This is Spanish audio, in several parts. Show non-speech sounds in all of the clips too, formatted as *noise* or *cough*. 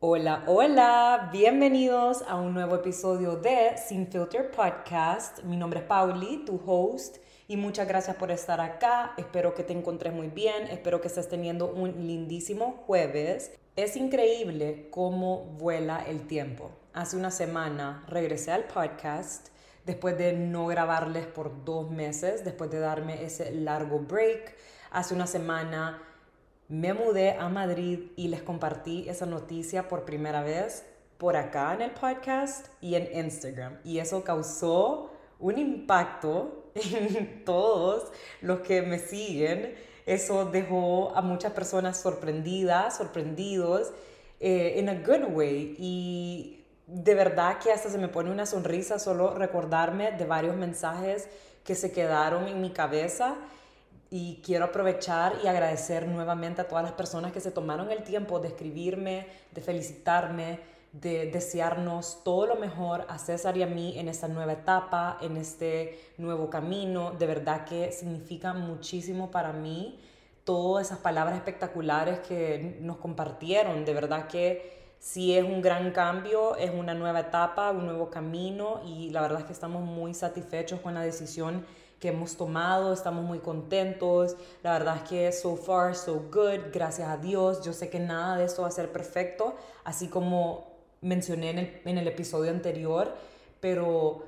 Hola, hola, bienvenidos a un nuevo episodio de Sin Filter Podcast. Mi nombre es Pauli, tu host, y muchas gracias por estar acá. Espero que te encontres muy bien, espero que estés teniendo un lindísimo jueves. Es increíble cómo vuela el tiempo. Hace una semana regresé al podcast después de no grabarles por dos meses, después de darme ese largo break. Hace una semana me mudé a Madrid y les compartí esa noticia por primera vez por acá en el podcast y en Instagram. Y eso causó un impacto *laughs* en todos los que me siguen. Eso dejó a muchas personas sorprendidas, sorprendidos, en eh, a good way. Y de verdad que hasta se me pone una sonrisa solo recordarme de varios mensajes que se quedaron en mi cabeza. Y quiero aprovechar y agradecer nuevamente a todas las personas que se tomaron el tiempo de escribirme, de felicitarme, de desearnos todo lo mejor a César y a mí en esta nueva etapa, en este nuevo camino. De verdad que significa muchísimo para mí todas esas palabras espectaculares que nos compartieron. De verdad que sí es un gran cambio, es una nueva etapa, un nuevo camino y la verdad es que estamos muy satisfechos con la decisión que hemos tomado, estamos muy contentos, la verdad es que so far so good, gracias a Dios, yo sé que nada de esto va a ser perfecto, así como mencioné en el, en el episodio anterior, pero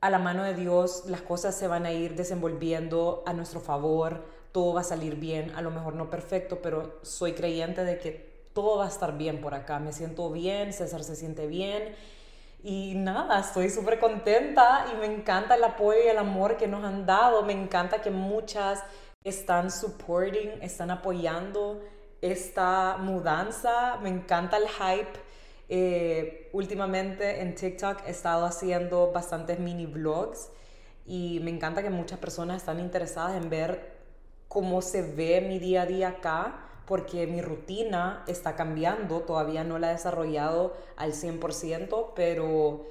a la mano de Dios las cosas se van a ir desenvolviendo a nuestro favor, todo va a salir bien, a lo mejor no perfecto, pero soy creyente de que todo va a estar bien por acá, me siento bien, César se siente bien. Y nada, estoy súper contenta y me encanta el apoyo y el amor que nos han dado, me encanta que muchas están supporting, están apoyando esta mudanza, me encanta el hype. Eh, últimamente en TikTok he estado haciendo bastantes mini vlogs y me encanta que muchas personas están interesadas en ver cómo se ve mi día a día acá porque mi rutina está cambiando, todavía no la he desarrollado al 100%, pero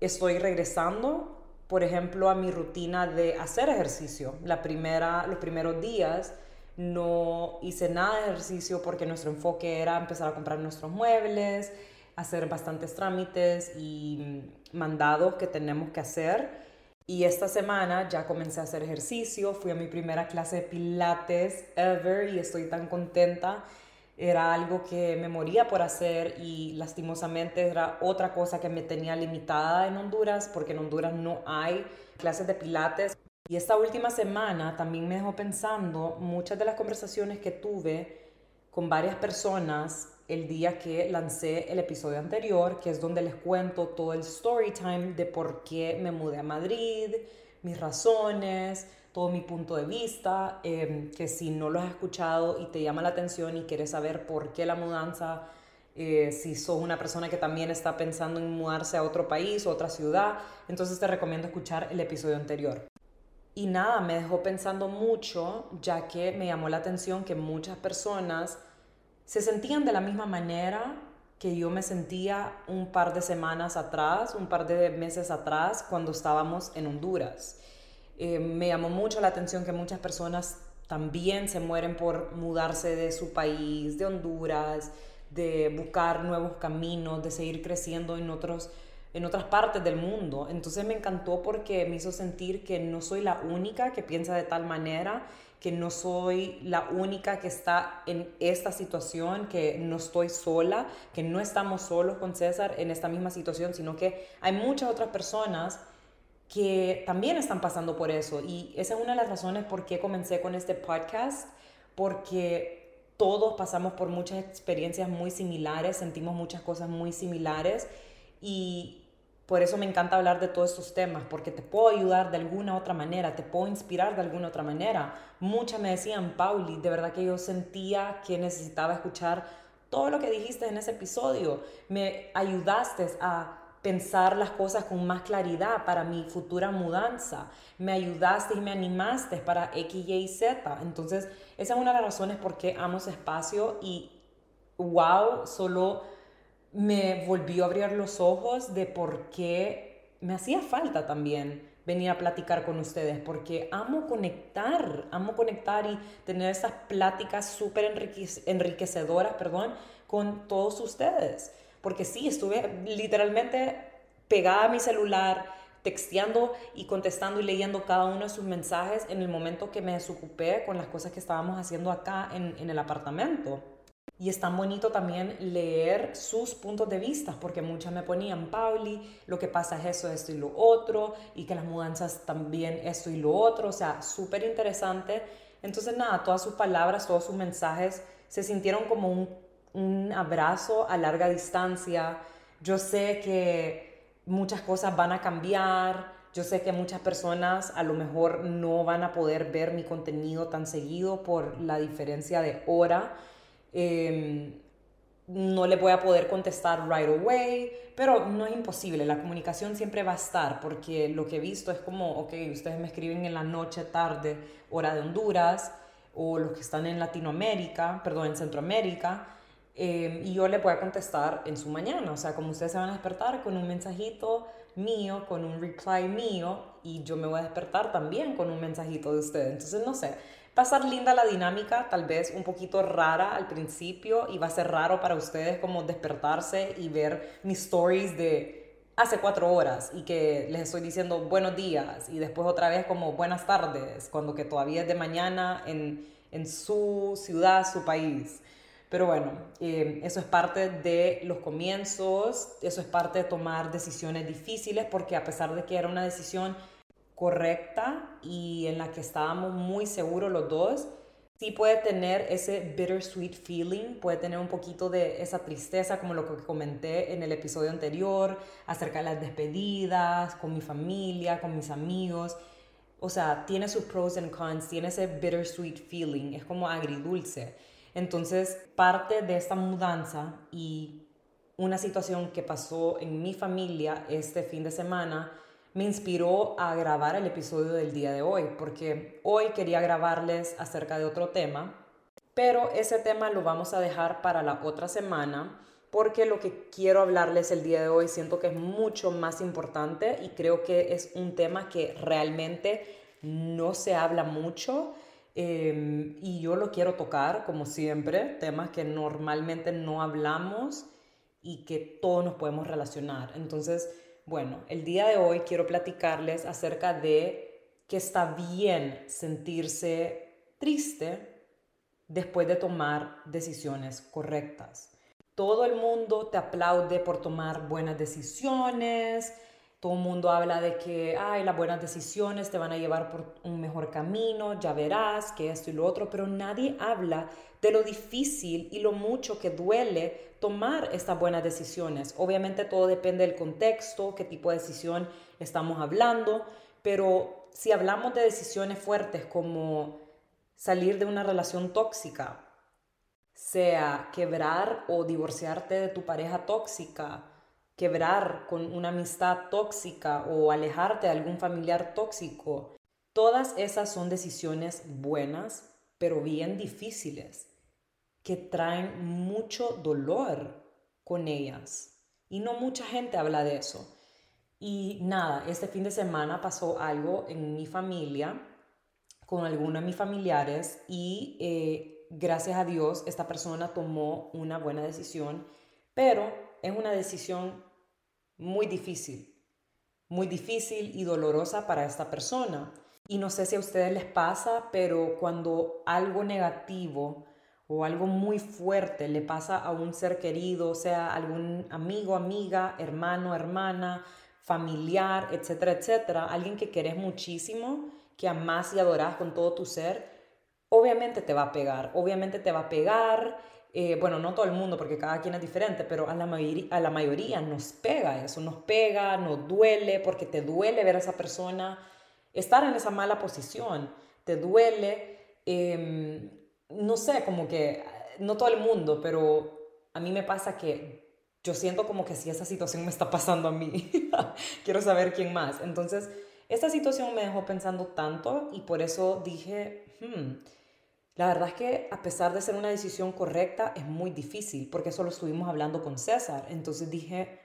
estoy regresando, por ejemplo, a mi rutina de hacer ejercicio. La primera, los primeros días no hice nada de ejercicio porque nuestro enfoque era empezar a comprar nuestros muebles, hacer bastantes trámites y mandados que tenemos que hacer. Y esta semana ya comencé a hacer ejercicio, fui a mi primera clase de pilates ever y estoy tan contenta. Era algo que me moría por hacer y lastimosamente era otra cosa que me tenía limitada en Honduras porque en Honduras no hay clases de pilates. Y esta última semana también me dejó pensando muchas de las conversaciones que tuve con varias personas el día que lancé el episodio anterior, que es donde les cuento todo el story time de por qué me mudé a Madrid, mis razones, todo mi punto de vista, em, que si no lo has escuchado y te llama la atención y quieres saber por qué la mudanza, eh, si sos una persona que también está pensando en mudarse a otro país o otra ciudad, entonces te recomiendo escuchar el episodio anterior. Y nada, me dejó pensando mucho, ya que me llamó la atención que muchas personas se sentían de la misma manera que yo me sentía un par de semanas atrás, un par de meses atrás, cuando estábamos en Honduras. Eh, me llamó mucho la atención que muchas personas también se mueren por mudarse de su país, de Honduras, de buscar nuevos caminos, de seguir creciendo en, otros, en otras partes del mundo. Entonces me encantó porque me hizo sentir que no soy la única que piensa de tal manera que no soy la única que está en esta situación, que no estoy sola, que no estamos solos con César en esta misma situación, sino que hay muchas otras personas que también están pasando por eso. Y esa es una de las razones por qué comencé con este podcast, porque todos pasamos por muchas experiencias muy similares, sentimos muchas cosas muy similares y por eso me encanta hablar de todos estos temas, porque te puedo ayudar de alguna otra manera, te puedo inspirar de alguna otra manera. Muchas me decían, Pauli, de verdad que yo sentía que necesitaba escuchar todo lo que dijiste en ese episodio. Me ayudaste a pensar las cosas con más claridad para mi futura mudanza. Me ayudaste y me animaste para X, Y, Z. Entonces, esa es una de las razones por qué amo espacio y wow, solo me volvió a abrir los ojos de por qué me hacía falta también venir a platicar con ustedes porque amo conectar, amo conectar y tener esas pláticas súper enriquecedoras, perdón, con todos ustedes. Porque sí, estuve literalmente pegada a mi celular, texteando y contestando y leyendo cada uno de sus mensajes en el momento que me desocupé con las cosas que estábamos haciendo acá en, en el apartamento. Y es tan bonito también leer sus puntos de vista, porque muchas me ponían, Pauli, lo que pasa es eso, esto y lo otro, y que las mudanzas también esto y lo otro, o sea, súper interesante. Entonces, nada, todas sus palabras, todos sus mensajes se sintieron como un, un abrazo a larga distancia. Yo sé que muchas cosas van a cambiar, yo sé que muchas personas a lo mejor no van a poder ver mi contenido tan seguido por la diferencia de hora Em, no le voy a poder contestar right away, pero no es imposible, la comunicación siempre va a estar, porque lo que he visto es como, ok, ustedes me escriben en la noche, tarde, hora de Honduras, o los que están en Latinoamérica, perdón, en Centroamérica, em, y yo le voy a contestar en su mañana, o sea, como ustedes se van a despertar con un mensajito mío, con un reply mío, y yo me voy a despertar también con un mensajito de ustedes, entonces no sé, Va a ser linda la dinámica, tal vez un poquito rara al principio y va a ser raro para ustedes como despertarse y ver mis stories de hace cuatro horas y que les estoy diciendo buenos días y después otra vez como buenas tardes, cuando que todavía es de mañana en, en su ciudad, su país. Pero bueno, eh, eso es parte de los comienzos, eso es parte de tomar decisiones difíciles, porque a pesar de que era una decisión correcta y en la que estábamos muy seguros los dos, sí puede tener ese bittersweet feeling, puede tener un poquito de esa tristeza, como lo que comenté en el episodio anterior, acerca de las despedidas, con mi familia, con mis amigos. O sea, tiene sus pros and cons, tiene ese bittersweet feeling, es como agridulce. Entonces, parte de esta mudanza y una situación que pasó en mi familia este fin de semana, me inspiró a grabar el episodio del día de hoy, porque hoy quería grabarles acerca de otro tema, pero ese tema lo vamos a dejar para la otra semana, porque lo que quiero hablarles el día de hoy siento que es mucho más importante y creo que es un tema que realmente no se habla mucho. Em, y yo lo quiero tocar, como siempre, temas que normalmente no hablamos y que todos nos podemos relacionar. Entonces, bueno, el día de hoy quiero platicarles acerca de que está bien sentirse triste después de tomar decisiones correctas. Todo el mundo te aplaude por tomar buenas decisiones, todo el mundo habla de que, ay, las buenas decisiones te van a llevar por un mejor camino, ya verás que esto y lo otro, pero nadie habla de lo difícil y lo mucho que duele tomar estas buenas decisiones. Obviamente todo depende del contexto, qué tipo de decisión estamos hablando, pero si hablamos de decisiones fuertes como salir de una relación tóxica, sea quebrar o divorciarte de tu pareja tóxica, quebrar con una amistad tóxica o alejarte de algún familiar tóxico. Todas esas son decisiones buenas, pero bien difíciles, que traen mucho dolor con ellas. Y no mucha gente habla de eso. Y nada, este fin de semana pasó algo en mi familia, con algunos de mis familiares, y eh, gracias a Dios esta persona tomó una buena decisión, pero es una decisión muy difícil, muy difícil y dolorosa para esta persona. Y no sé si a ustedes les pasa, pero cuando algo negativo o algo muy fuerte le pasa a un ser querido, sea algún amigo, amiga, hermano, hermana, familiar, etcétera, etcétera, alguien que querés muchísimo, que amás y adorás con todo tu ser, obviamente te va a pegar, obviamente te va a pegar eh, bueno, no todo el mundo porque cada quien es diferente, pero a la, a la mayoría nos pega eso, nos pega, nos duele, porque te duele ver a esa persona estar en esa mala posición, te duele, em, no sé, como que, no todo el mundo, pero a mí me pasa que yo siento como que si esa situación me está pasando a mí, *laughs* quiero saber quién más. Entonces, esta situación me dejó pensando tanto y por eso dije, hmm, la verdad es que a pesar de ser una decisión correcta, es muy difícil, porque eso lo estuvimos hablando con César. Entonces dije,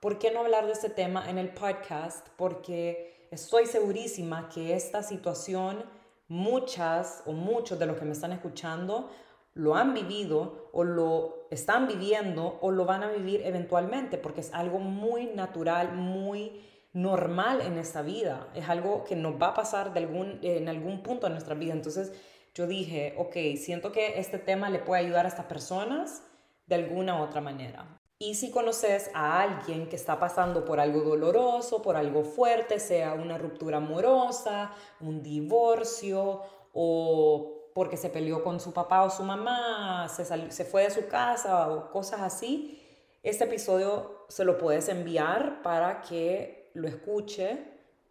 ¿por qué no hablar de este tema en el podcast? Porque estoy segurísima que esta situación, muchas o muchos de los que me están escuchando, lo han vivido o lo están viviendo o lo van a vivir eventualmente, porque es algo muy natural, muy normal en esta vida. Es algo que nos va a pasar de algún, en algún punto de nuestra vida. Entonces yo dije, ok, siento que este tema le puede ayudar a estas personas de alguna otra manera. Y si conoces a alguien que está pasando por algo doloroso, por algo fuerte, sea una ruptura amorosa, un divorcio o porque se peleó con su papá o su mamá, se, se fue de su casa o cosas así, este episodio se lo puedes enviar para que lo escuche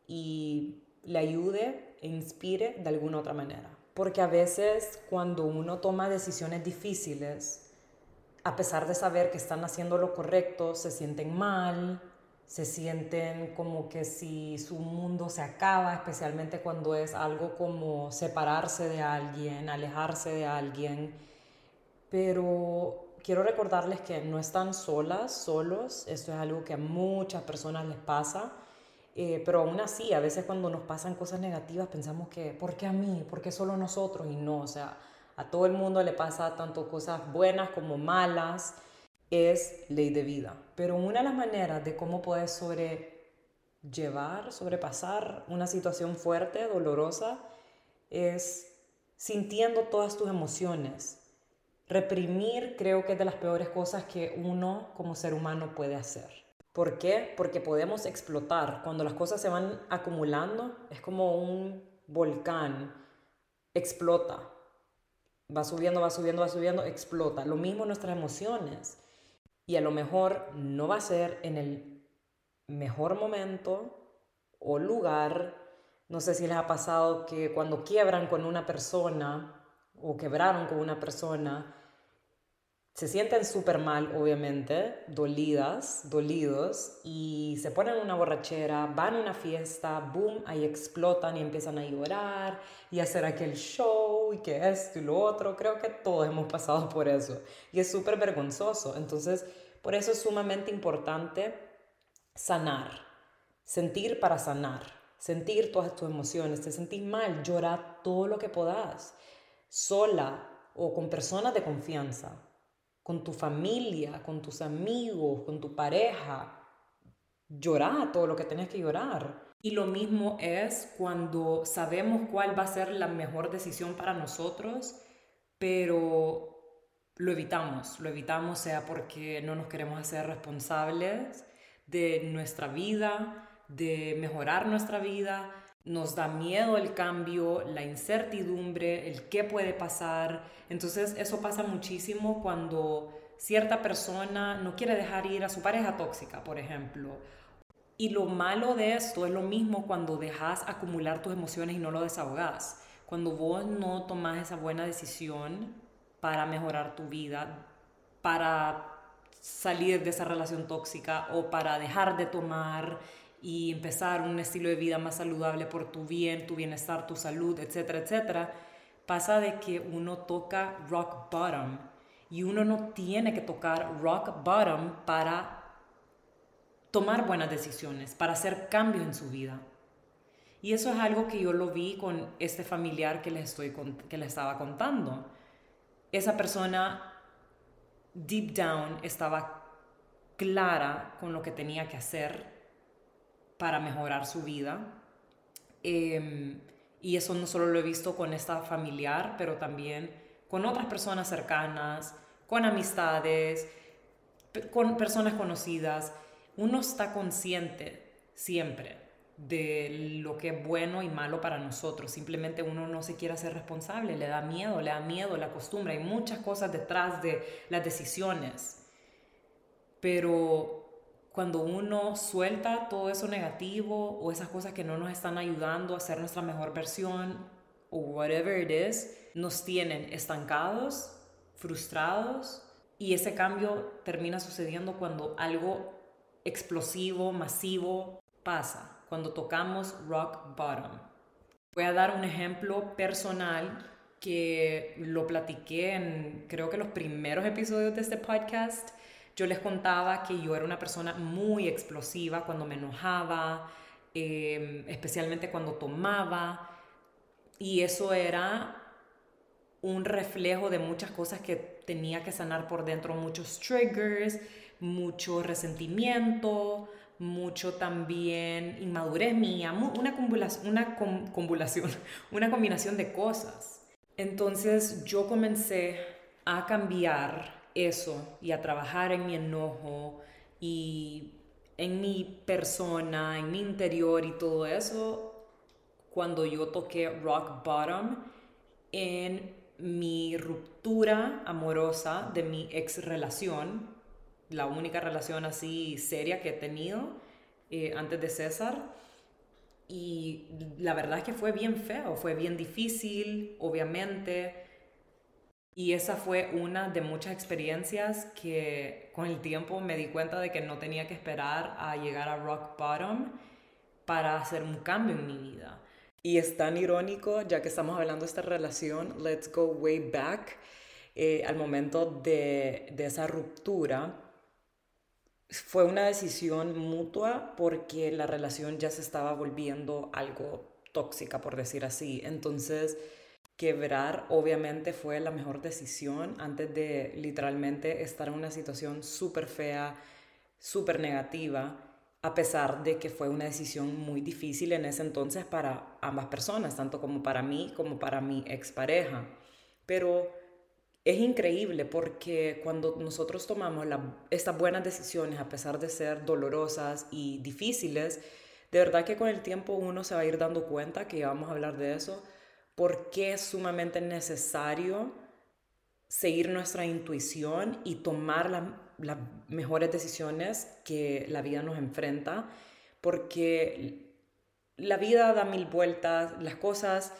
y le ayude e inspire de alguna otra manera. Porque a veces cuando uno toma decisiones difíciles, a pesar de saber que están haciendo lo correcto, se sienten mal, se sienten como que si su mundo se acaba, especialmente cuando es algo como separarse de alguien, alejarse de alguien. Pero quiero recordarles que no están solas, solos, esto es algo que a muchas personas les pasa. Eh, pero aún así, a veces cuando nos pasan cosas negativas pensamos que, ¿por qué a mí? ¿Por qué solo nosotros? Y no, o sea, a todo el mundo le pasa tanto cosas buenas como malas es ley de vida. Pero una de las maneras de cómo puedes sobrellevar, sobrepasar una situación fuerte, dolorosa, es sintiendo todas tus emociones. Reprimir creo que es de las peores cosas que uno como ser humano puede hacer. ¿Por qué? Porque podemos explotar. Cuando las cosas se van acumulando, es como un volcán. Explota. Va subiendo, va subiendo, va subiendo, explota. Lo mismo nuestras emociones y a lo mejor no va a ser en el mejor momento o lugar. No sé si les ha pasado que cuando quiebran con una persona o quebraron con una persona, se sienten súper mal, obviamente, dolidas, dolidos, y se ponen una borrachera, van a una fiesta, boom, ahí explotan y empiezan a llorar y hacer aquel show y que esto y lo otro. Creo que todos hemos pasado por eso y es súper vergonzoso. Entonces, por eso es sumamente importante sanar, sentir para sanar, sentir todas tus emociones. Te sentís mal, llorar todo lo que puedas, sola o con personas de confianza con tu familia, con tus amigos, con tu pareja. Llorar todo lo que tenés que llorar. Y lo mismo es cuando sabemos cuál va a ser la mejor decisión para nosotros, pero lo evitamos. Lo evitamos sea porque no nos queremos hacer responsables de nuestra vida, de mejorar nuestra vida. Nos da miedo el cambio, la incertidumbre, el qué puede pasar entonces eso pasa muchísimo cuando cierta persona no quiere dejar ir a su pareja tóxica, por ejemplo. Y lo malo de esto es lo mismo cuando dejas acumular tus emociones y no lo desahogas. Cuando vos no tomas esa buena decisión para mejorar tu vida, para salir de esa relación tóxica o para dejar de tomar y empezar un estilo de vida más saludable por tu bien, tu bienestar, tu salud, etcétera, etcétera, pasa de que uno toca rock bottom y uno no tiene que tocar rock bottom para tomar buenas decisiones, para hacer cambios en su vida. Y eso es algo que yo lo vi con este familiar que les, estoy, que les estaba contando. Esa persona, deep down, estaba clara con lo que tenía que hacer para mejorar su vida. Eh, y eso no solo lo he visto con esta familiar, pero también con otras personas cercanas, con amistades, con personas conocidas. Uno está consciente siempre de lo que es bueno y malo para nosotros. Simplemente uno no se quiere hacer responsable, le da miedo, le da miedo la costumbre. Hay muchas cosas detrás de las decisiones. Pero cuando uno suelta todo eso negativo o esas cosas que no nos están ayudando a ser nuestra mejor versión o whatever it is, nos tienen estancados, frustrados y ese cambio termina sucediendo cuando algo explosivo, masivo pasa, cuando tocamos rock bottom. Voy a dar un ejemplo personal que lo platiqué en creo que los primeros episodios de este podcast yo les contaba que yo era una persona muy explosiva cuando me enojaba, em, especialmente cuando tomaba, y eso era un reflejo de muchas cosas que tenía que sanar por dentro, muchos triggers, mucho resentimiento, mucho también inmadurez mía, una, *laughs* una combinación de cosas. Entonces yo comencé a cambiar eso y a trabajar en mi enojo y en mi persona, en mi interior y todo eso cuando yo toqué rock bottom en mi ruptura amorosa de mi ex relación, la única relación así seria que he tenido eh, antes de César. Y la verdad es que fue bien feo, fue bien difícil, obviamente. Y esa fue una de muchas experiencias que con el tiempo me di cuenta de que no tenía que esperar a llegar a rock bottom para hacer un cambio en mi vida. Y es tan irónico, ya que estamos hablando de esta relación, let's go way back, eh, al momento de, de esa ruptura, fue una decisión mutua porque la relación ya se estaba volviendo algo tóxica, por decir así. Entonces, quebrar obviamente fue la mejor decisión antes de literalmente estar en una situación súper fea, súper negativa a pesar de que fue una decisión muy difícil en ese entonces para ambas personas, tanto como para mí como para mi expareja. Pero es increíble porque cuando nosotros tomamos estas buenas decisiones, a pesar de ser dolorosas y difíciles, de verdad que con el tiempo uno se va a ir dando cuenta, que vamos a hablar de eso, porque es sumamente necesario seguir nuestra intuición y tomar la las mejores decisiones que la vida nos enfrenta, porque la vida da mil vueltas, las cosas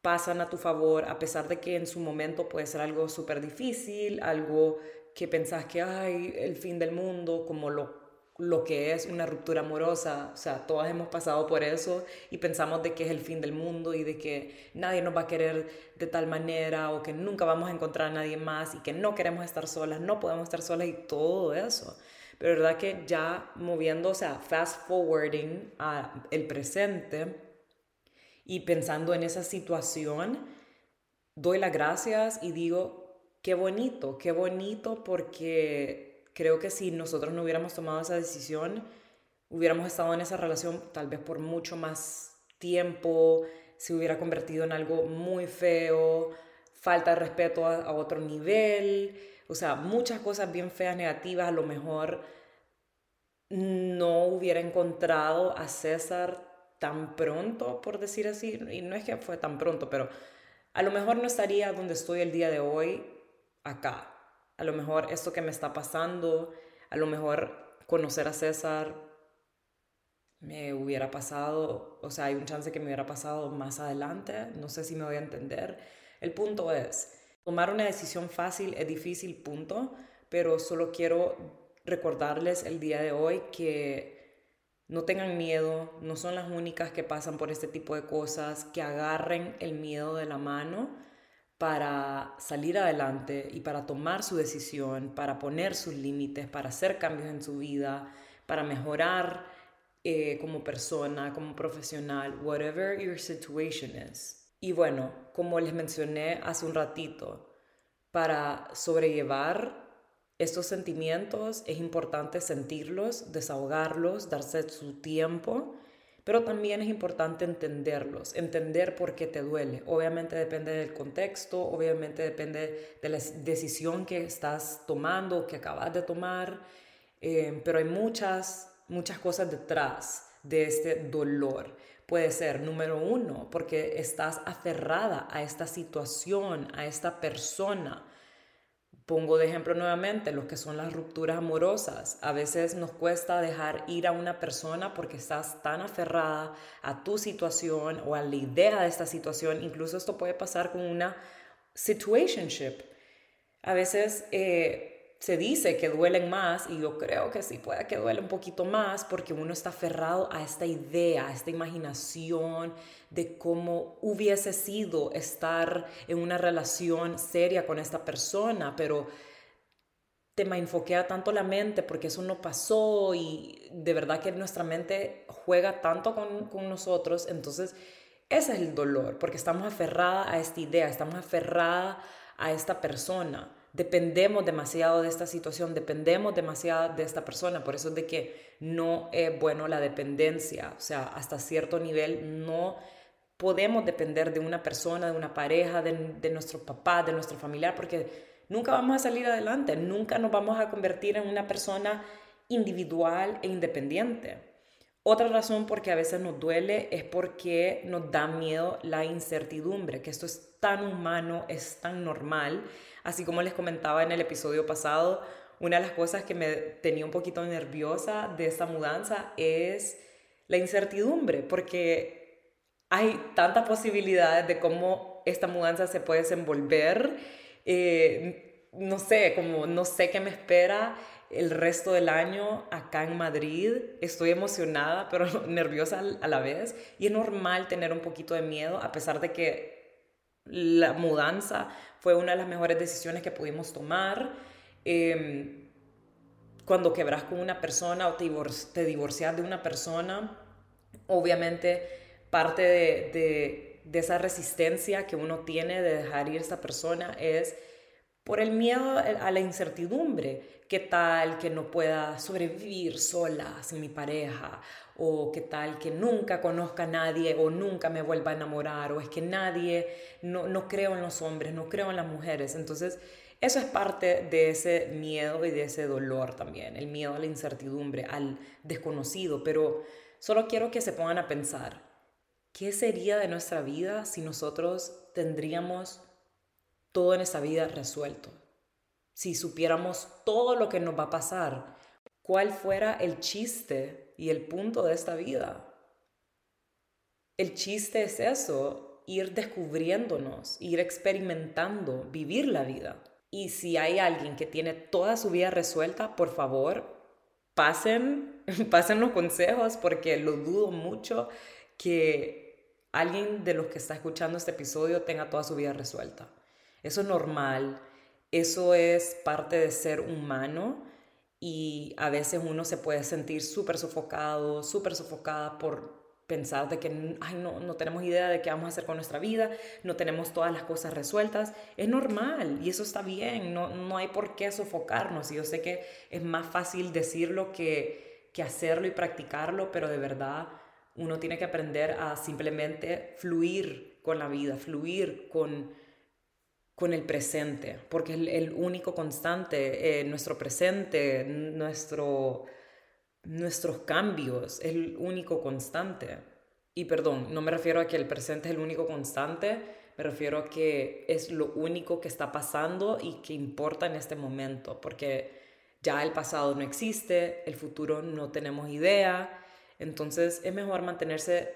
pasan a tu favor, a pesar de que en su momento puede ser algo súper difícil, algo que pensás que hay el fin del mundo, como lo lo que es una ruptura amorosa, o sea, todas hemos pasado por eso y pensamos de que es el fin del mundo y de que nadie nos va a querer de tal manera o que nunca vamos a encontrar a nadie más y que no queremos estar solas, no podemos estar solas y todo eso. Pero verdad que ya moviendo, o sea, fast forwarding a el presente y pensando en esa situación, doy las gracias y digo, qué bonito, qué bonito porque creo que si nosotros no hubiéramos tomado esa decisión, hubiéramos estado en esa relación tal vez por mucho más tiempo, se hubiera convertido en algo muy feo, falta de respeto a, otro nivel, o sea, muchas cosas bien feas, negativas, a lo mejor no hubiera encontrado a César tan pronto, por decir así, y no es que fue tan pronto, pero a lo mejor no estaría donde estoy el día de hoy acá a lo mejor esto que me está pasando, a lo mejor conocer a César me hubiera pasado, o sea, hay un chance que me hubiera pasado más adelante, no sé si me voy a entender. El punto es, tomar una decisión fácil es difícil, punto, pero solo quiero recordarles el día de hoy que no tengan miedo, no son las únicas que pasan por este tipo de cosas, que agarren el miedo de la mano para salir adelante y para tomar su decisión, para poner sus límites, para hacer cambios en su vida, para mejorar eh, como persona, como profesional, whatever your situation is. Y bueno, como les mencioné hace un ratito, para sobrellevar estos sentimientos es importante sentirlos, desahogarlos, darse su tiempo pero también es importante entenderlos, entender por qué te duele. Obviamente depende del contexto, obviamente depende de la decisión que estás tomando, que acabas de tomar, eh, pero hay muchas, muchas cosas detrás de este dolor. Puede ser, número uno, porque estás aferrada a esta situación, a esta persona Pongo de ejemplo nuevamente lo que son las rupturas amorosas. A veces nos cuesta dejar ir a una persona porque estás tan aferrada a tu situación o a la idea de esta situación. Incluso esto puede pasar con una situationship. A veces eh, se dice que duelen más y yo creo que sí puede que duele un poquito más porque uno está aferrado a esta idea, a esta imaginación de cómo hubiese sido estar en una relación seria con esta persona, pero te enfoquea tanto la mente porque eso no pasó y de verdad que nuestra mente juega tanto con, con nosotros, entonces ese es el dolor, porque estamos aferrada a esta idea, estamos aferrada a esta persona dependemos demasiado de esta situación, dependemos demasiado de esta persona, por eso es de que no es bueno la dependencia, o sea, hasta cierto nivel no podemos depender de una persona, de una pareja, de, nuestro papá, de nuestro familiar, porque nunca vamos a salir adelante, nunca nos vamos a convertir en una persona individual e independiente. Otra razón por que a veces nos duele es porque nos da miedo la incertidumbre, que esto es tan humano, es tan normal Así como les comentaba en el episodio pasado, una de las cosas que me tenía un poquito nerviosa de esta mudanza es la incertidumbre, porque hay tantas posibilidades de cómo esta mudanza se puede desenvolver. Eh, no sé, como no sé qué me espera el resto del año acá en Madrid. Estoy emocionada, *laughs* pero nerviosa a la vez. Y es normal tener un poquito de miedo, a pesar de que la mudanza fue una de las mejores decisiones que pudimos tomar. Em, cuando quebras con una persona o te, divorcias de una persona, obviamente parte de, esa resistencia que uno tiene de dejar ir a esa persona es por el miedo a la incertidumbre. ¿Qué tal que no pueda sobrevivir sola sin mi pareja? ¿O qué tal que nunca conozca a nadie o nunca me vuelva a enamorar? ¿O es que nadie, no, no creo en los hombres, no creo en las mujeres? Entonces, eso es parte de ese miedo y de ese dolor también, el miedo a la incertidumbre, al desconocido. Pero solo quiero que se pongan a pensar, ¿qué sería de nuestra vida si nosotros tendríamos todo en esta vida resuelto. Si supiéramos todo lo que nos va a pasar, cuál fuera el chiste y el punto de esta vida. El chiste es eso, ir descubriéndonos, ir experimentando, vivir la vida. Y si hay alguien que tiene toda su vida resuelta, por favor, pasen, *laughs* pasen los consejos porque lo dudo mucho que alguien de los que está escuchando este episodio tenga toda su vida resuelta. Eso es normal, eso es parte de ser humano y a veces uno se puede sentir súper sofocado, súper sofocada por pensar de que Ay, no, no tenemos idea de qué vamos a hacer con nuestra vida, no tenemos todas las cosas resueltas. Es normal y eso está bien, no, no hay por qué sofocarnos. Y yo sé que es más fácil decirlo que, que hacerlo y practicarlo, pero de verdad uno tiene que aprender a simplemente fluir con la vida, fluir con con el presente, porque es el, único constante, eh, nuestro presente, nuestro, nuestros cambios, es el único constante. Y perdón, no me refiero a que el presente es el único constante, me refiero a que es lo único que está pasando y que importa en este momento, porque ya el pasado no existe, el futuro no tenemos idea, entonces es mejor mantenerse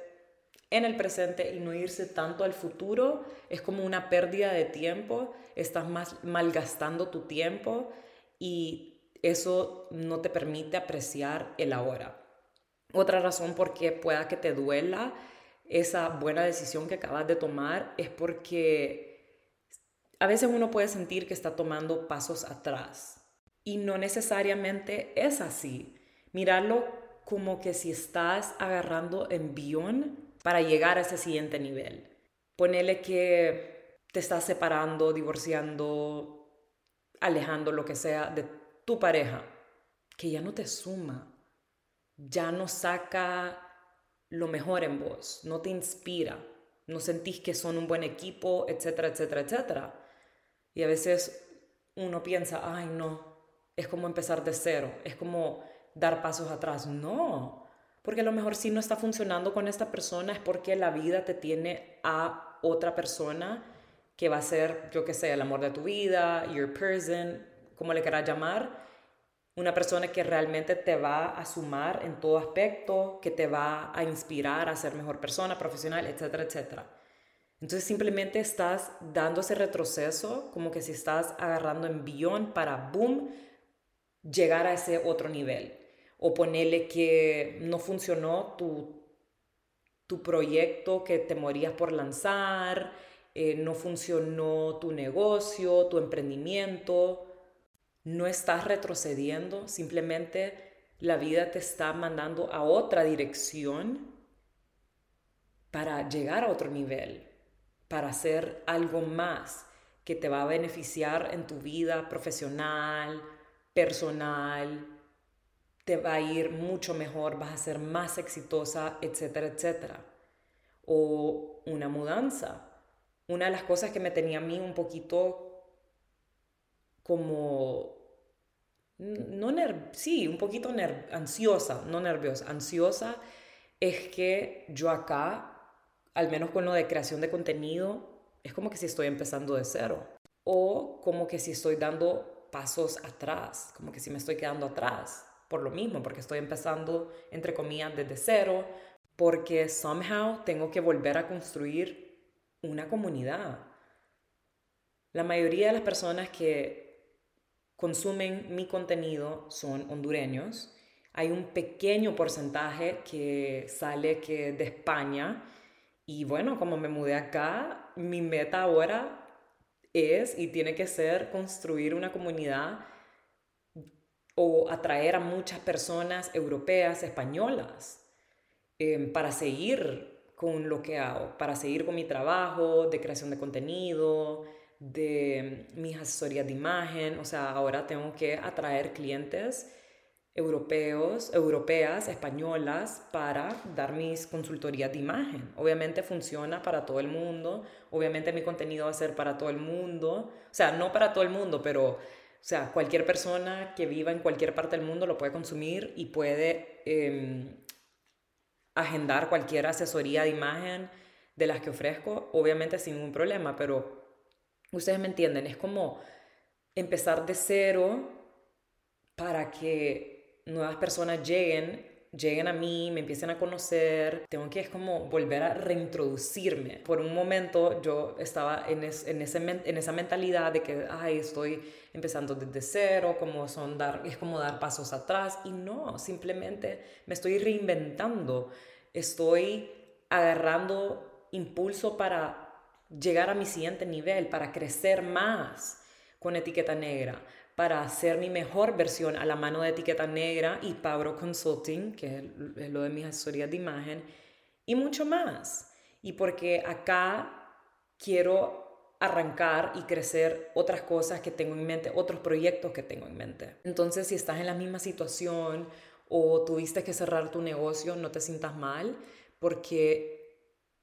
en el presente y no irse tanto al futuro es como una pérdida de tiempo, estás más malgastando tu tiempo y eso no te permite apreciar el ahora. Otra razón por qué pueda que te duela esa buena decisión que acabas de tomar es porque a veces uno puede sentir que está tomando pasos atrás y no necesariamente es así. Mirarlo como que si estás agarrando envión para llegar a ese siguiente nivel. Ponele que te estás separando, divorciando, alejando, lo que sea, de tu pareja, que ya no te suma, ya no saca lo mejor en vos, no te inspira, no sentís que son un buen equipo, etcétera, etcétera, etcétera. Y a veces uno piensa, ay no, es como empezar de cero, es como dar pasos atrás. No, porque a lo mejor si no está funcionando con esta persona es porque la vida te tiene a otra persona que va a ser, yo que sé, el amor de tu vida, your person, como le quieras llamar, una persona que realmente te va a sumar en todo aspecto, que te va a inspirar a ser mejor persona, profesional, etcétera, etcétera. Entonces simplemente estás dando ese retroceso, como que si estás agarrando envión para, boom, llegar a ese otro nivel o ponerle que no funcionó tu, tu proyecto que te morías por lanzar, eh, no funcionó tu negocio, tu emprendimiento. no estás retrocediendo, simplemente la vida te está mandando a otra dirección para llegar a otro nivel, para hacer algo más que te va a beneficiar en tu vida profesional, personal, te va a ir mucho mejor, vas a ser más exitosa, etcétera, etcétera. O una mudanza. Una de las cosas que me tenía a mí un poquito como, no sí, un poquito ansiosa, no nerviosa, ansiosa, es que yo acá, al menos con lo de creación de contenido, es como que si estoy empezando de cero. O como que si estoy dando pasos atrás, como que si me estoy quedando atrás por lo mismo, porque estoy empezando, entre comillas, desde cero, porque somehow tengo que volver a construir una comunidad. La mayoría de las personas que consumen mi contenido son hondureños. Hay un pequeño porcentaje que sale que de España. Y bueno, como me mudé acá, mi meta ahora es y tiene que ser construir una comunidad o atraer a muchas personas europeas, españolas, em, para seguir con lo que hago, para seguir con mi trabajo de creación de contenido, de mis asesorías de imagen. O sea, ahora tengo que atraer clientes europeos, europeas, españolas, para dar mis consultorías de imagen. Obviamente funciona para todo el mundo, obviamente mi contenido va a ser para todo el mundo, o sea, no para todo el mundo, pero, o sea, cualquier persona que viva en cualquier parte del mundo lo puede consumir y puede em, agendar cualquier asesoría de imagen de las que ofrezco, obviamente sin ningún problema, pero ustedes me entienden, es como empezar de cero para que nuevas personas lleguen, lleguen a mí, me empiecen a conocer, tengo que es como volver a reintroducirme. Por un momento yo estaba en, en, ese, en esa mentalidad de que, ay, estoy empezando desde cero, como son dar, es como dar pasos atrás y no, simplemente me estoy reinventando, estoy agarrando impulso para llegar a mi siguiente nivel, para crecer más con etiqueta negra, para hacer mi mejor versión a la mano de etiqueta negra y Pablo Consulting, que es lo de mis asesorías de imagen, y mucho más. Y porque acá quiero arrancar y crecer otras cosas que tengo en mente, otros proyectos que tengo en mente. Entonces, si estás en la misma situación o tuviste que cerrar tu negocio, no te sientas mal, porque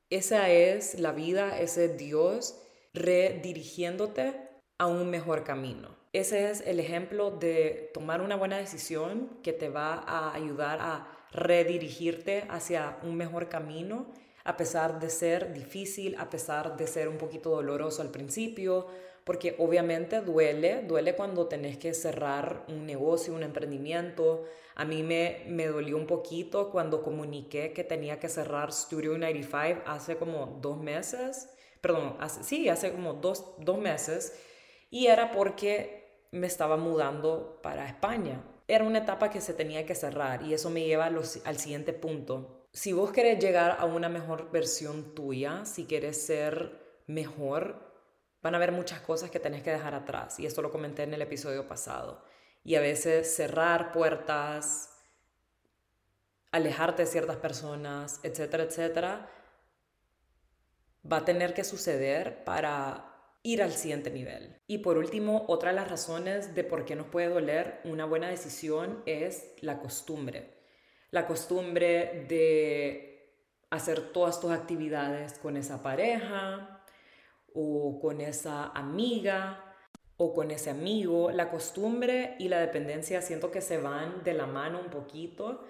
esa es la vida, ese es Dios redirigiéndote a un mejor camino. Ese es el ejemplo de tomar una buena decisión que te va a ayudar a redirigirte hacia un mejor camino, a pesar de ser difícil, a pesar de ser un poquito doloroso al principio, porque obviamente duele, duele cuando tenés que cerrar un negocio, un emprendimiento. A mí me, me dolió un poquito cuando comuniqué que tenía que cerrar Studio 95 hace como dos meses, perdón, sí, hace como dos, dos meses, y era porque me estaba mudando para España. Era una etapa que se tenía que cerrar y eso me lleva al siguiente punto. Si vos querés llegar a una mejor versión tuya, si quieres ser mejor, van a haber muchas cosas que tenés que dejar atrás y esto lo comenté en el episodio pasado. Y a veces cerrar puertas, alejarte de ciertas personas, etcétera, etcétera, va a tener que suceder para ir al siguiente nivel. Y por último, otra de las razones de por qué nos puede doler una buena decisión es la costumbre. La costumbre de hacer todas tus actividades con esa pareja o con esa amiga o con ese amigo. La costumbre y la dependencia siento que se van de la mano un poquito.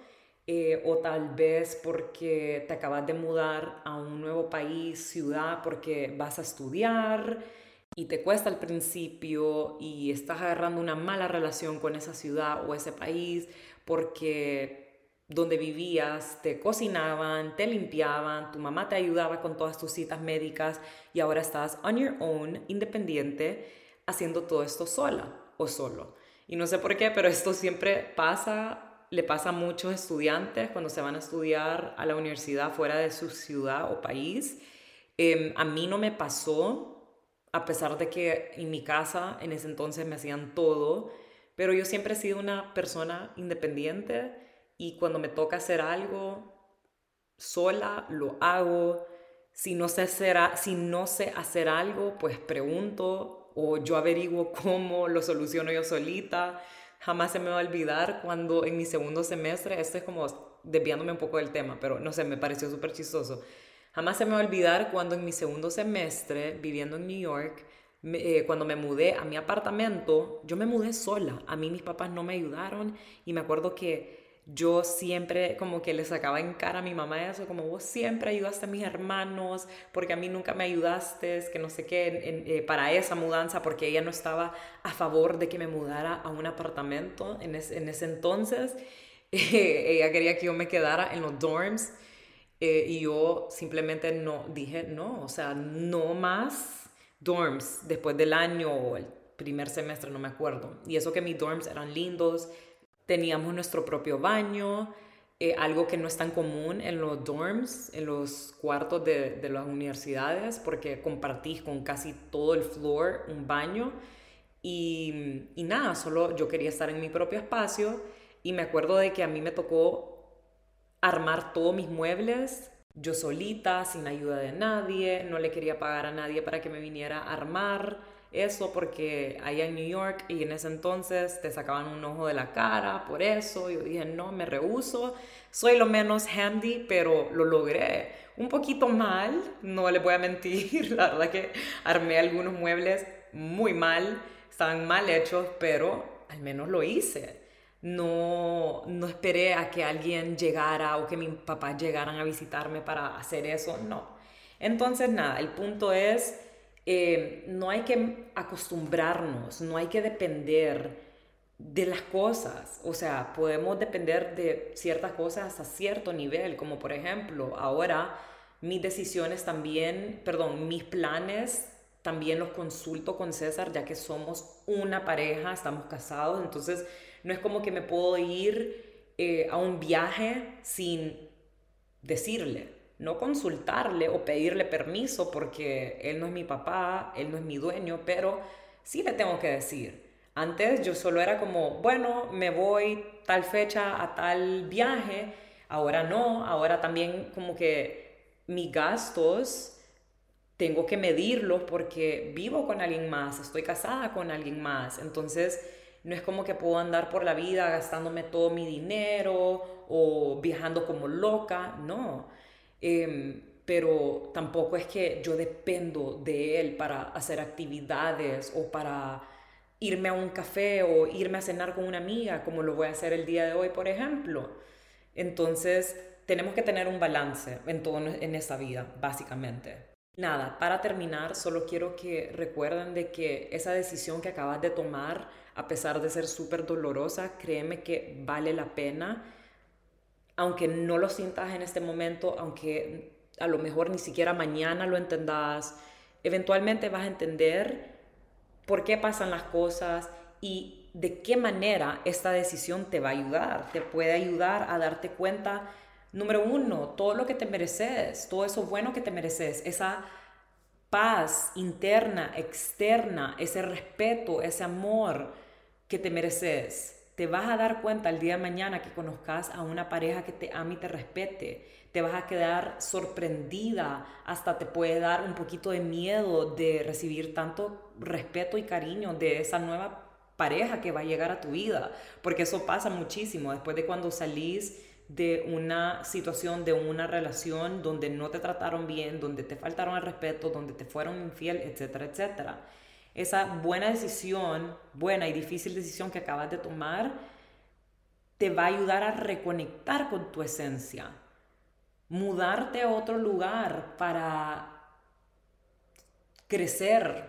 Eh, o tal vez porque te acabas de mudar a un nuevo país, ciudad, porque vas a estudiar y te cuesta al principio y estás agarrando una mala relación con esa ciudad o ese país porque donde vivías te cocinaban, te limpiaban, tu mamá te ayudaba con todas tus citas médicas y ahora estás on your own, independiente, haciendo todo esto sola o solo. Y no sé por qué, pero esto siempre pasa, le pasa a muchos estudiantes cuando se van a estudiar a la universidad fuera de su ciudad o país. Em, a mí no me pasó, a pesar de que en mi casa en ese entonces me hacían todo, pero yo siempre he sido una persona independiente y cuando me toca hacer algo sola, lo hago. Si no sé hacer, si no sé hacer algo, pues pregunto o yo averiguo *laughs* cómo lo soluciono yo solita. Jamás se me va a olvidar cuando en mi segundo semestre, esto es como desviándome un poco del tema, pero no sé, me pareció súper chistoso. Jamás se me va a olvidar cuando en mi segundo semestre, viviendo en New York, eh, cuando me mudé a mi apartamento, yo me mudé sola. A mí mis papás no me ayudaron y me acuerdo que yo siempre como que le sacaba en cara a mi mamá eso, como vos siempre ayudaste a mis hermanos, porque a mí nunca me ayudaste, que no sé qué, eh, para esa mudanza, porque ella no estaba a favor de que me mudara a un apartamento en, en ese entonces. *laughs* ella quería que yo me quedara en los dorms eh, y yo simplemente no dije no, o sea, no más dorms después del año o el primer semestre, no me acuerdo. Y eso que mis dorms eran lindos, teníamos nuestro propio baño, eh, algo que no es tan común en los dorms, en los cuartos de, de, las universidades, porque compartís con casi todo el floor un baño. Y, y nada, solo yo quería estar en mi propio espacio y me acuerdo de que a mí me tocó armar todos mis muebles yo solita, sin ayuda de nadie, no le quería pagar a nadie para que me viniera a armar eso porque allá en New York y en ese entonces te sacaban un ojo de la cara por eso. Yo dije, no, me rehuso. Soy lo menos handy, pero lo logré. Un poquito mal, no le voy a mentir. *laughs* La verdad que armé algunos muebles muy mal, estaban mal hechos, pero al menos lo hice. No, no esperé a que alguien llegara o que mis papás llegaran a visitarme para hacer eso, no. Entonces, nada, el punto es eh, no hay que acostumbrarnos, no hay que depender de las cosas. O sea, podemos depender de ciertas cosas a cierto nivel, como por ejemplo, ahora mis decisiones también, perdón, mis planes también los consulto con César, ya que somos una pareja, estamos casados, entonces no es como que me puedo ir eh, a un viaje sin decirle no consultarle o pedirle permiso porque él no es mi papá, él no es mi dueño, pero sí le tengo que decir. Antes yo solo era como, bueno, me voy tal fecha a tal viaje, ahora no, ahora también como que mis gastos tengo que medirlos porque vivo con alguien más, estoy casada con alguien más, entonces no es como que puedo andar por la vida gastándome todo mi dinero o viajando como loca, no Em, pero tampoco es que yo dependo de él para hacer actividades o para irme a un café o irme a cenar con una amiga, como lo voy a hacer el día de hoy, por ejemplo. Entonces, tenemos que tener un balance en todo en esta vida, básicamente. Nada, para terminar, solo quiero que recuerden de que esa decisión que acabas de tomar, a pesar de ser súper dolorosa, créeme que vale la pena aunque no lo sientas en este momento, aunque a lo mejor ni siquiera mañana lo entendas, eventualmente vas a entender por qué pasan las cosas y de qué manera esta decisión te va a ayudar. Te puede ayudar a darte cuenta, número uno, todo lo que te mereces, todo eso bueno que te mereces, esa paz interna, externa, ese respeto, ese amor que te mereces. Te vas a dar cuenta el día de mañana que conozcas a una pareja que te ama y te respete. Te vas a quedar sorprendida, hasta te puede dar un poquito de miedo de recibir tanto respeto y cariño de esa nueva pareja que va a llegar a tu vida, porque eso pasa muchísimo. Después de cuando salís de una situación, de una relación donde no te trataron bien, donde te faltaron el respeto, donde te fueron infiel, etcétera, etcétera esa buena decisión, buena y difícil decisión que acabas de tomar, te va a ayudar a reconectar con tu esencia. Mudarte a otro lugar para crecer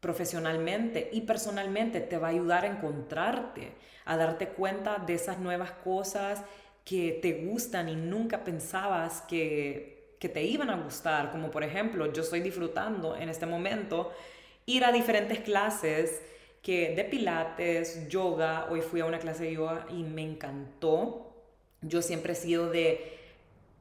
profesionalmente y personalmente te va a ayudar a encontrarte, a darte cuenta de esas nuevas cosas que te gustan y nunca pensabas que, que te iban a gustar, como por ejemplo yo estoy disfrutando en este momento ir a diferentes clases que de pilates, yoga, hoy fui a una clase de yoga y me encantó. Yo siempre he sido de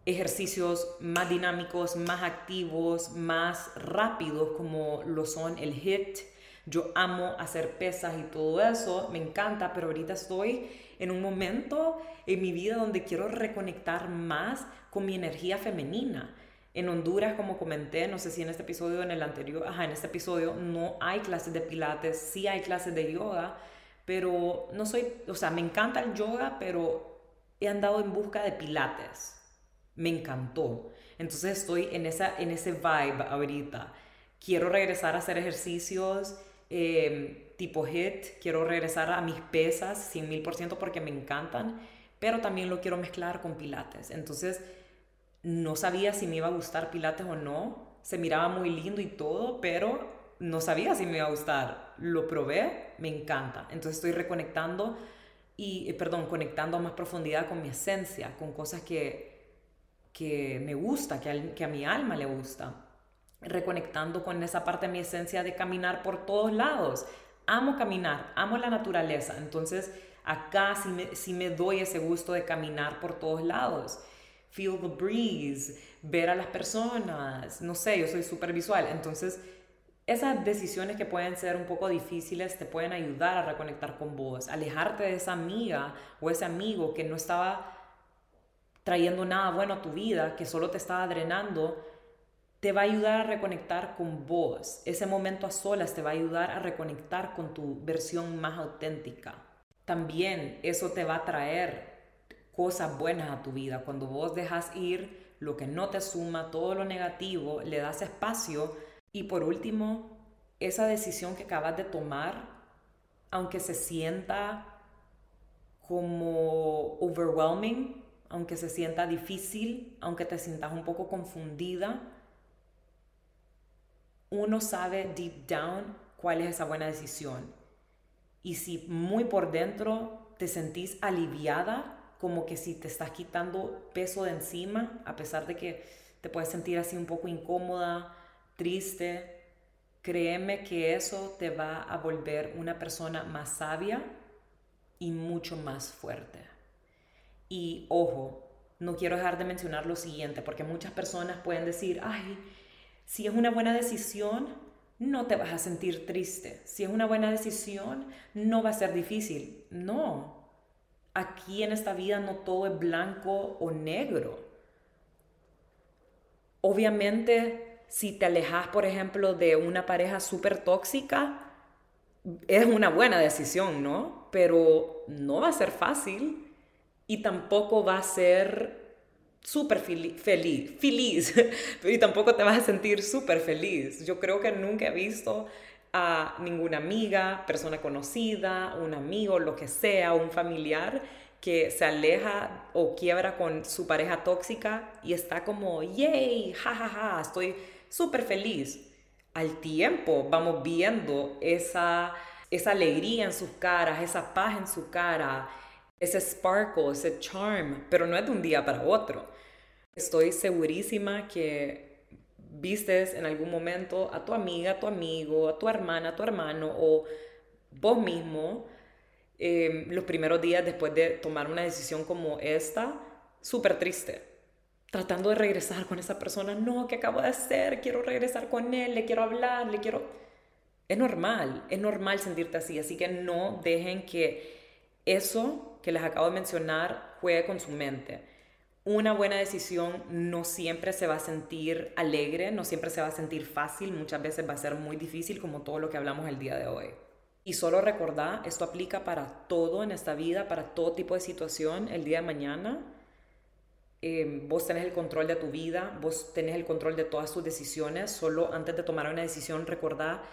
ejercicios más dinámicos, más activos, más rápidos como lo son el HIT Yo amo hacer pesas y todo eso, me encanta, pero ahorita estoy en un momento en mi vida donde quiero reconectar más con mi energía femenina. En Honduras, como comenté, no sé si en este episodio o en el anterior, ajá, en este episodio no hay clases de pilates, sí hay clases de yoga, pero no soy, o sea, me encanta el yoga, pero he andado en busca de pilates. Me encantó. Entonces estoy en, esa, en ese vibe ahorita. Quiero regresar a hacer ejercicios em, tipo HIT, quiero regresar a mis pesas 100 mil por ciento porque me encantan, pero también lo quiero mezclar con pilates. Entonces no sabía si me iba a gustar pilates o no. Se miraba muy lindo y todo, pero no sabía si me iba a gustar. Lo probé, me encanta. Entonces estoy reconectando y, eh, perdón, conectando a más profundidad con mi esencia, con cosas que que me gusta, que a, que a mi alma le gusta. Reconectando con esa parte de mi esencia de caminar por todos lados. Amo caminar, amo la naturaleza. Entonces, acá sí me, sí me doy ese gusto de caminar por todos lados. Feel the breeze, ver a las personas. No sé, yo soy súper visual. Entonces, esas decisiones que pueden ser un poco difíciles te pueden ayudar a reconectar con vos, alejarte de esa amiga o ese amigo que no estaba trayendo nada bueno a tu vida, que solo te está drenando, te va a ayudar a reconectar con vos. Ese momento a solas te va a ayudar a reconectar con tu versión más auténtica. También eso te va a traer cosas buenas a tu vida. Cuando vos dejas ir lo que no te suma, todo lo negativo, le das espacio. Y por último, esa decisión que acabas de tomar, aunque se sienta como overwhelming, aunque se sienta difícil, aunque te sientas un poco confundida, uno sabe deep down cuál es esa buena decisión. Y si muy por dentro te sentís aliviada, como que si te estás quitando peso de encima, a pesar de que te puedes sentir así un poco incómoda, triste, créeme que eso te va a volver una persona más sabia y mucho más fuerte. Y ojo, no quiero dejar de mencionar lo siguiente, porque muchas personas pueden decir, ay, si es una buena decisión, no te vas a sentir triste. Si es una buena decisión, no va a ser difícil. No, aquí en esta vida no todo es blanco o negro. Obviamente, si te alejas, por ejemplo, de una pareja súper tóxica, es una buena decisión, ¿no? Pero no va a ser fácil y tampoco va a ser súper feliz, feliz, *laughs* y tampoco te vas a sentir súper feliz. Yo creo que nunca he visto a ninguna amiga, persona conocida, un amigo, lo que sea, un familiar que se aleja o quiebra con su pareja tóxica y está como, yay, jajaja, ja, ja, estoy súper feliz. Al tiempo vamos viendo esa, esa alegría en sus caras, esa paz en su cara, ese sparkle, ese charm, pero no es de un día para otro. Estoy segurísima que vistes en algún momento a tu amiga, a tu amigo, a tu hermana, a tu hermano o vos mismo em, los primeros días después de tomar una decisión como esta, súper triste. Tratando de regresar con esa persona, no, ¿qué acabo de hacer? Quiero regresar con él, le quiero hablar, le quiero... Es normal, es normal sentirte así, así que no dejen que eso que les acabo de mencionar juegue con su mente. Una buena decisión no siempre se va a sentir alegre, no siempre se va a sentir fácil, muchas veces va a ser muy difícil como todo lo que hablamos el día de hoy. Y solo recordar, esto aplica para todo en esta vida, para todo tipo de situación el día de mañana. Eh, vos tenés el control de tu vida, vos tenés el control de todas tus decisiones, solo antes de tomar una decisión recordar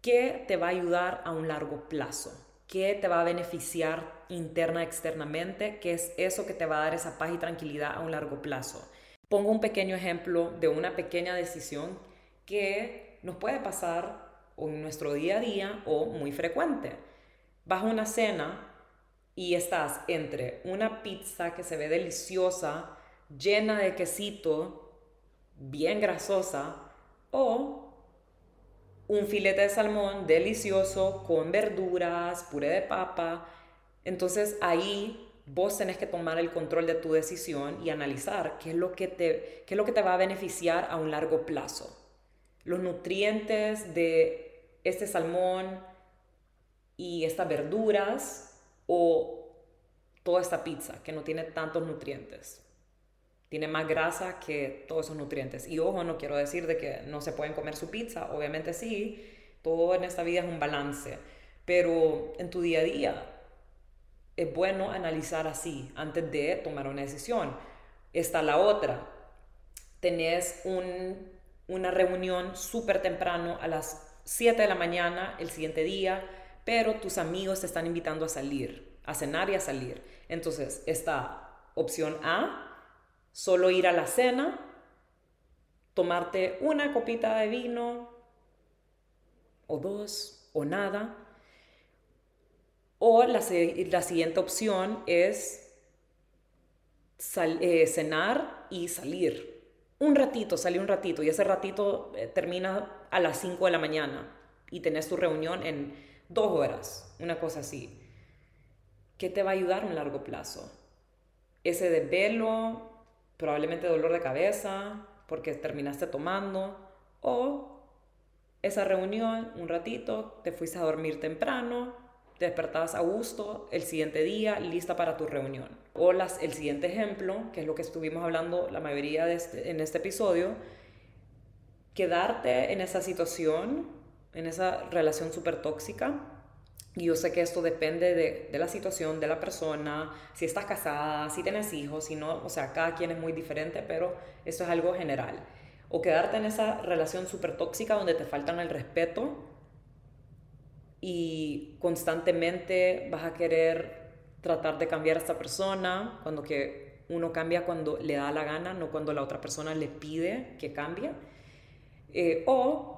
que te va a ayudar a un largo plazo qué te va a beneficiar interna externamente, qué es eso que te va a dar esa paz y tranquilidad a un largo plazo. Pongo un pequeño ejemplo de una pequeña decisión que nos puede pasar en nuestro día a día o muy frecuente. Vas a una cena y estás entre una pizza que se ve deliciosa, llena de quesito, bien grasosa, o un filete de salmón delicioso con verduras, puré de papa. Entonces ahí vos tenés que tomar el control de tu decisión y analizar qué es lo que te, qué es lo que te va a beneficiar a un largo plazo. Los nutrientes de este salmón y estas verduras o toda esta pizza que no tiene tantos nutrientes. Tiene más grasa que todos esos nutrientes. Y ojo, no quiero decir de que no se pueden comer su pizza, obviamente sí, todo en esta vida es un balance, pero en tu día a día es bueno analizar así antes de tomar una decisión. Está la otra, tenés una reunión súper temprano a las 7 de la mañana el siguiente día, pero tus amigos te están invitando a salir, a cenar y a salir. Entonces está opción A, solo ir a la cena, tomarte una copita de vino o dos o nada. O la, siguiente opción es eh, cenar y salir un ratito, salí un ratito y ese ratito eh, termina a las 5 de la mañana y tenés tu reunión en dos horas, una cosa así. ¿Qué te va a ayudar a un largo plazo? Ese desvelo, probablemente dolor de cabeza porque terminaste tomando o esa reunión un ratito, te fuiste a dormir temprano, te despertabas a gusto el siguiente día, lista para tu reunión. O las, el siguiente ejemplo, que es lo que estuvimos hablando la mayoría de este, en este episodio, quedarte en esa situación, en esa relación súper tóxica. Yo sé que esto depende de, de, la situación, de la persona, si estás casada, si tienes hijos, si no, o sea, cada quien es muy diferente, pero esto es algo general. O quedarte en esa relación súper tóxica donde te faltan el respeto y constantemente vas a querer tratar de cambiar a esta persona, cuando que uno cambia cuando le da la gana, no cuando la otra persona le pide que cambie. Eh, o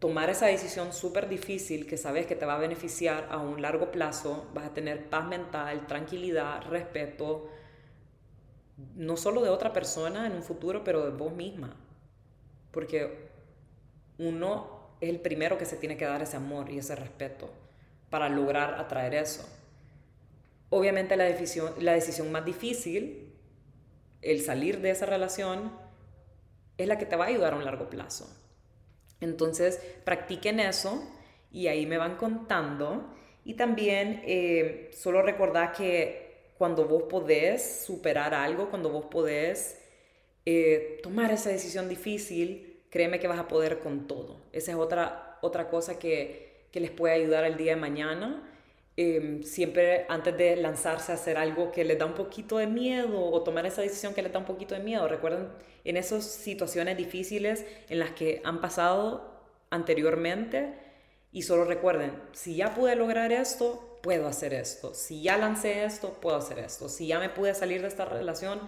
tomar esa decisión súper difícil que sabes que te va a beneficiar a un largo plazo, vas a tener paz mental, tranquilidad, respeto, no solo de otra persona en un futuro, pero de vos misma. Porque uno es el primero que se tiene que dar ese amor y ese respeto para lograr atraer eso. Obviamente la decisión, la decisión más difícil, el salir de esa relación, es la que te va a ayudar a un largo plazo. Entonces, practiquen eso y ahí me van contando. Y también eh, solo recordar que cuando vos podés superar algo, cuando vos podés eh, tomar esa decisión difícil, créeme que vas a poder con todo. Esa es otra, otra cosa que, que les puede ayudar el día de mañana. Em, siempre antes de lanzarse a hacer algo que les da un poquito de miedo o tomar esa decisión que les da un poquito de miedo. Recuerden en esas situaciones difíciles en las que han pasado anteriormente y solo recuerden, si ya pude lograr esto, puedo hacer esto. Si ya lancé esto, puedo hacer esto. Si ya me pude salir de esta relación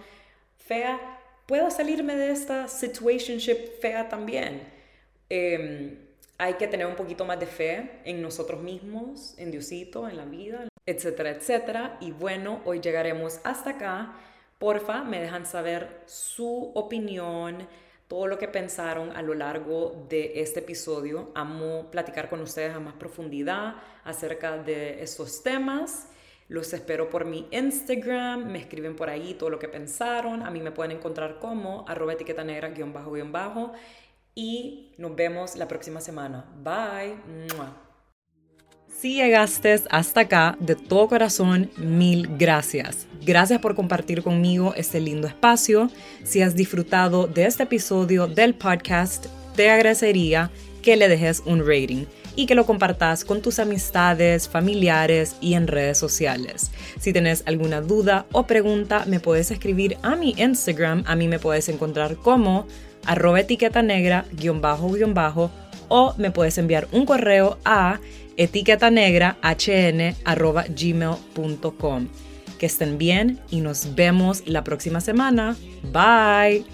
fea, puedo salirme de esta situationship fea también. Em, hay que tener un poquito más de fe en nosotros mismos, en Diosito, en la vida, etcétera, etcétera. Y bueno, hoy llegaremos hasta acá. Porfa, me dejan saber su opinión, todo lo que pensaron a lo largo de este episodio. Amo platicar con ustedes a más profundidad acerca de estos temas. Los espero por mi Instagram, me escriben por ahí todo lo que pensaron. A mí me pueden encontrar como arroba etiqueta negra guion bajo guion bajo. Y nos vemos la próxima semana. Bye. Si llegaste hasta acá, de todo corazón, mil gracias. Gracias por compartir conmigo este lindo espacio. Si has disfrutado de este episodio del podcast, te agradecería que le dejes un rating y que lo compartas con tus amistades, familiares y en redes sociales. Si tienes alguna duda o pregunta, me puedes escribir a mi Instagram. A mí me puedes encontrar como arroba etiqueta negra guion bajo guion bajo o me puedes enviar un correo a etiqueta negra hn arroba gmail.com. Que estén bien y nos vemos la próxima semana. Bye.